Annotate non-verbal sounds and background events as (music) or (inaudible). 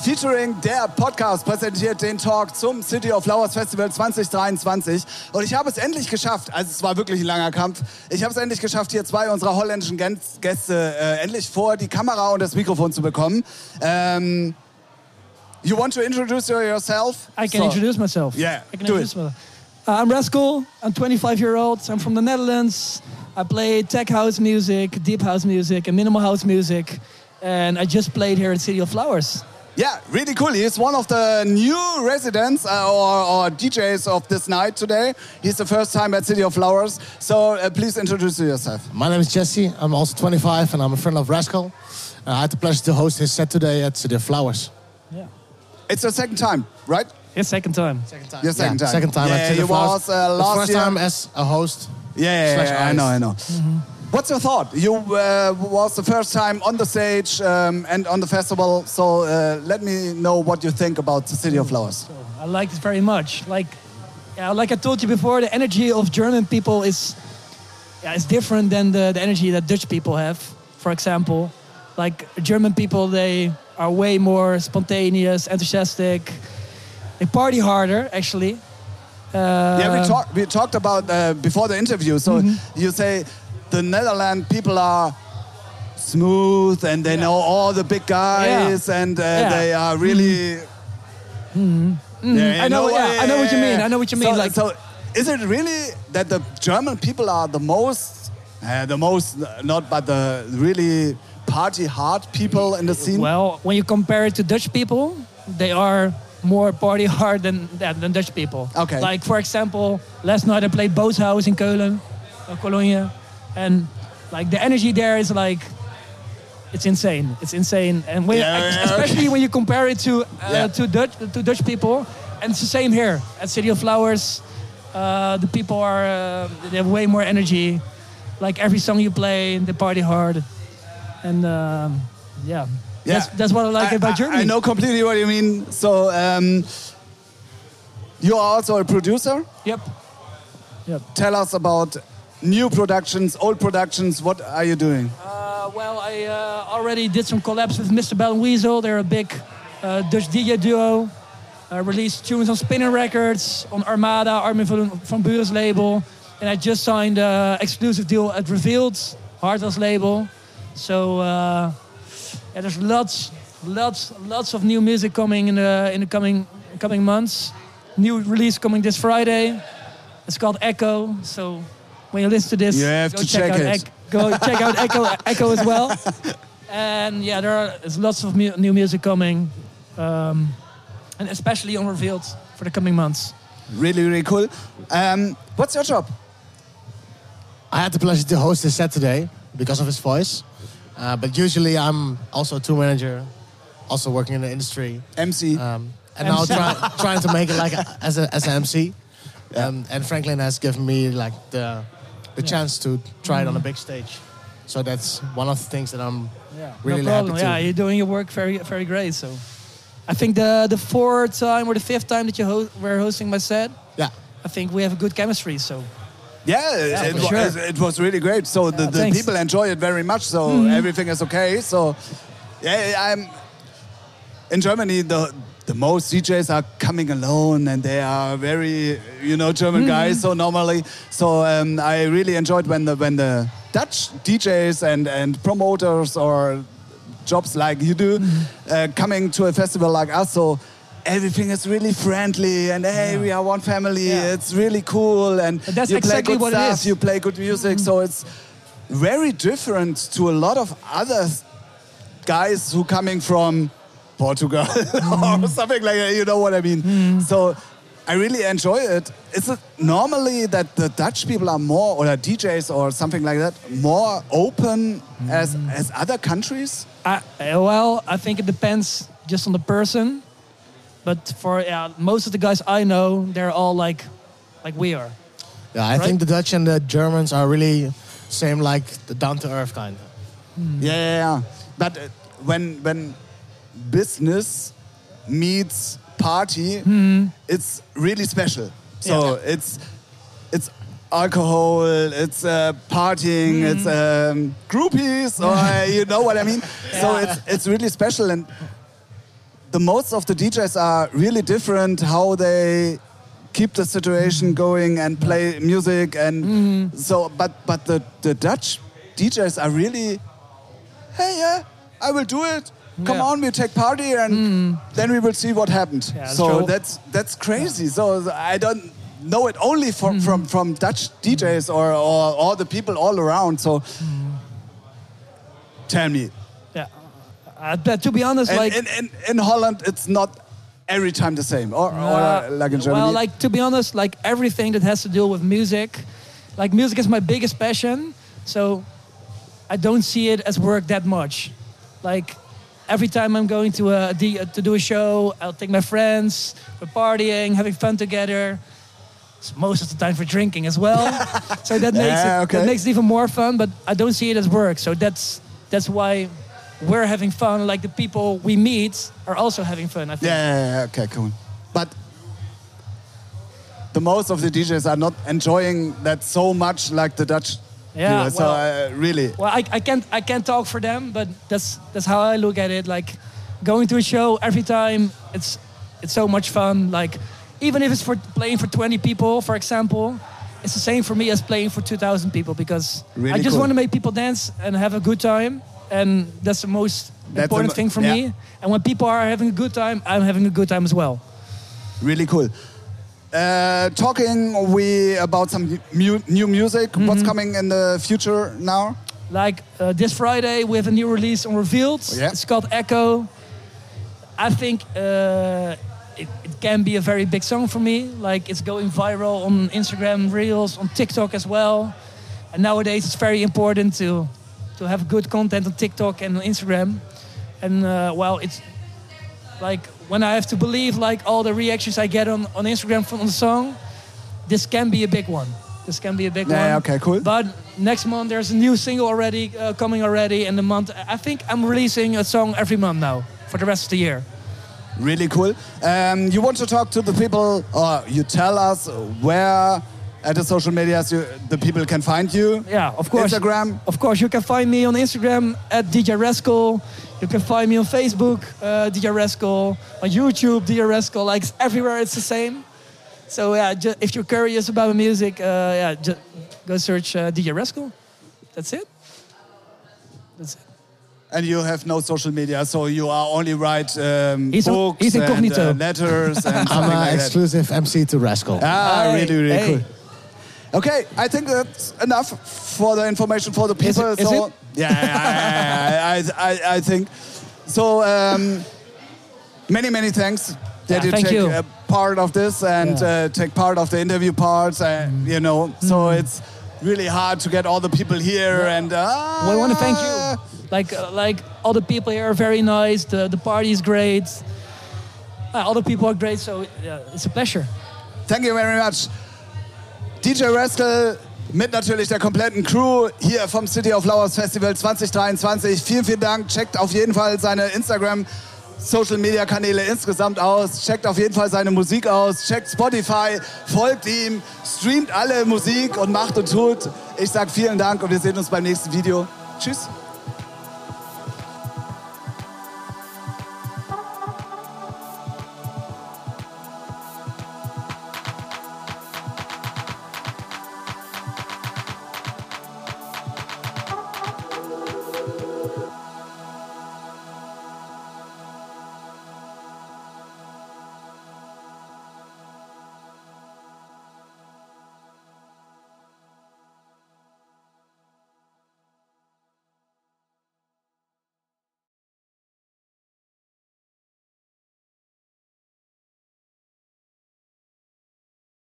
featuring der Podcast präsentiert den Talk zum City of Flowers Festival 2023. Und ich habe es endlich geschafft, also es war wirklich ein langer Kampf, ich habe es endlich geschafft, hier zwei unserer holländischen Gäste äh, endlich vor die Kamera und das Mikrofon zu bekommen. Ähm, you want to introduce yourself? I can so, introduce myself. Yeah, I can do it. Myself. Uh, I'm Rascal. I'm 25 years old. I'm from the Netherlands. I play tech house music, deep house music, and minimal house music. And I just played here at City of Flowers. Yeah, really cool. He's one of the new residents uh, or, or, DJs of this night today. He's the first time at City of Flowers. So uh, please introduce yourself. My name is Jesse. I'm also 25 and I'm a friend of Rascal. Uh, I had the pleasure to host his set today at City of Flowers. Yeah. It's the second time, right? His second time. Second time. Your second yeah, time. Second time yeah, at City of Flowers. Was, uh, last first year. time as a host. Yeah, yeah, yeah I know, I know. Mm -hmm. What's your thought? You uh, was the first time on the stage um, and on the festival, so uh, let me know what you think about the City of Flowers. So I liked it very much. Like, yeah, like I told you before, the energy of German people is yeah, is different than the, the energy that Dutch people have. For example, like German people, they are way more spontaneous, enthusiastic. They party harder, actually. Uh, yeah, we talked we talked about uh, before the interview. So mm -hmm. you say the Netherlands people are smooth and they yeah. know all the big guys yeah. and uh, yeah. they are really. Mm. Mm. I know. yeah, I know what you mean. I know what you mean. So, like, so is it really that the German people are the most, uh, the most not, but the really party hard people in the scene? Well, when you compare it to Dutch people, they are more party hard than than Dutch people. Okay. Like for example, last night I played Bootshaus in Keulen, Cologne and like the energy there is like it's insane. It's insane, and when, yeah, especially okay. when you compare it to uh, yeah. to Dutch to Dutch people, and it's the same here at City of Flowers. Uh, the people are uh, they have way more energy. Like every song you play, they party hard, and um, yeah, yeah, that's, that's what I like I, about Germany. I know completely what you mean. So um, you are also a producer. Yep. Yep. Tell us about new productions, old productions? What are you doing? Uh, well, I uh, already did some collabs with Mr. Belt and Wezol. They're a big uh, Dutch DJ duo. Uh, released tunes on Spinnin' Records, on Armada, Armin van, van Buuren's label. And I just signed an exclusive deal at Revealed, Hardwell's label. So uh, yeah, there's lots, lots, lots of new music coming in the in the coming coming months. New release coming this Friday. It's called Echo. So when you listen to this, you have to check, check it. go check out Echo, (laughs) Echo as well. And yeah, there are there's lots of mu new music coming, um, and especially on Revealed for the coming months. Really, really cool. Um, what's your job? I had the pleasure to host this set today because of his voice. Uh, but usually I'm also a tour manager, also working in the industry. MC. Um, and MC. now try, trying to make it like a, as a as an MC. Um, and Franklin has given me like the the yeah. chance to try it on a big stage. So that's one of the things that I'm yeah. really no happy to. Yeah, you're doing your work very very great. So I think the the fourth time or the fifth time that you ho were hosting my set. Yeah. I think we have a good chemistry. So. Yeah, yeah it, was, it, was really great. So the, the people enjoy it very much. So mm -hmm. everything is okay. So yeah, I'm in Germany. The the most DJs are coming alone and they are very, you know, German mm. guys. So normally, so um, I really enjoyed when the when the Dutch DJs and and promoters or jobs like you do mm. uh, coming to a festival like us. So everything is really friendly and hey, yeah. we are one family. Yeah. It's really cool and but that's you exactly play good stuff. You play good music. Mm. So it's very different to a lot of other guys who coming from Portugal (laughs) mm. or something like that. You know what I mean? Mm. So I really enjoy it. Is it normally that the Dutch people are more, or DJs or something like that, more open mm. as as other countries? Uh, well, I think it depends just on the person. But for yeah, most of the guys I know, they're all like, like we are. Yeah, I right? think the Dutch and the Germans are really same, like the down to earth kind. Mm. Yeah, yeah, yeah, But uh, when when business meets party, mm. it's really special. So yeah. it's it's alcohol, it's uh, partying, mm. it's um, groupies, (laughs) or you know what I mean. Yeah. So it's it's really special, and the most of the DJs are really different how they keep the situation going and play music and Mm-hmm. so but but the the Dutch DJs are really hey yeah I will do it come Yeah. on we take party and then we will see what happened Yeah, that's so true. that's that's crazy so I don't know it only from Mm-hmm. from from Dutch DJs or or all the people all around so Mm-hmm. tell me Yeah. Uh, but to be honest, and like in, in, in Holland, it's not every time the same, or, or Uh, like in Germany. Well, like to be honest, like everything that has to do with music, like music is my biggest passion. So I don't see it as work that much. Like every time I'm going to a D- uh, to do a show, I'll take my friends, we're partying, having fun together. S- Most of the time for drinking as well. (laughs) so that makes Yeah, it okay. that makes it even more fun. But I don't see it as work. So that's that's why we're having fun. Like the people we meet are also having fun. I think. yeah, yeah, yeah, okay, cool. But the most of the DJs are not enjoying that so much like the Dutch. Yeah, do. so well- uh, really, Well, I, I can't I can't talk for them, but that's that's how I look at it. Like going to a show every time, it's it's so much fun. Like even if it's for playing for 20 people, for example, it's the same for me as playing for 2,000 people because Really I just cool. want to make people dance and have a good time, and that's the most the important thing for yeah. me. And when people are having a good time, I'm having a good time as well. really cool. Uh, talking we about some mu- new music. Mm-hmm. What's coming in the future now? Like uh, this Friday, we have a new release on Revealed. Oh, yeah. It's called Echo. I think uh, it, it can be a very big song for me. Like it's going viral on Instagram Reels, on TikTok as well. And nowadays, it's very important to to have good content on TikTok and on Instagram. And uh, well, it's like when I have to believe like all the reactions I get on, on Instagram from the song, this can be a big one. This can be a big Yeah, one. okay, cool. But next month there's a new single already uh, coming already, and the month I think I'm releasing a song every month now for the rest of the year. Really cool. Um, you want to talk to the people, or you tell us where at the social medias you, the people can find you? Yeah, of course. Instagram. Of course, you can find me on Instagram at DJ Rascal. You can find me on Facebook, uh, DJ Rascal. On YouTube, DJ Rascal. Like everywhere, it's the same. So yeah, ju- if you're curious about the music, uh, yeah, ju- go search uh, DJ Rascal. That's it. That's it. And you have no social media, so you are only write um, He's- books he's and incognito. uh, letters and (laughs) I'm an like that. exclusive MC to Rascal. Ah, Hey, really, really hey. cool. Okay, I think that's enough for the information for the Is people. it- is so it? yeah, I, I, I, I think so. Um, many, many thanks that Yeah, you thank take you. part of this and Yeah. uh, take part of the interview parts. Uh, you know, so it's really hard to get all the people here and. Uh, Well, I want to thank you. Like, uh, like all the people here are very nice. The the party is great. Uh, all the people are great. So yeah, it's a pleasure. Thank you very much. DJ Rascal mit natürlich der kompletten Crew hier vom City of Flowers Festival 2023. Vielen, vielen Dank. Checkt auf jeden Fall seine Instagram Social Media Kanäle insgesamt aus. Checkt auf jeden Fall seine Musik aus. Checkt Spotify, folgt ihm, streamt alle Musik und macht und tut. Ich sag vielen Dank und wir sehen uns beim nächsten Video. Tschüss.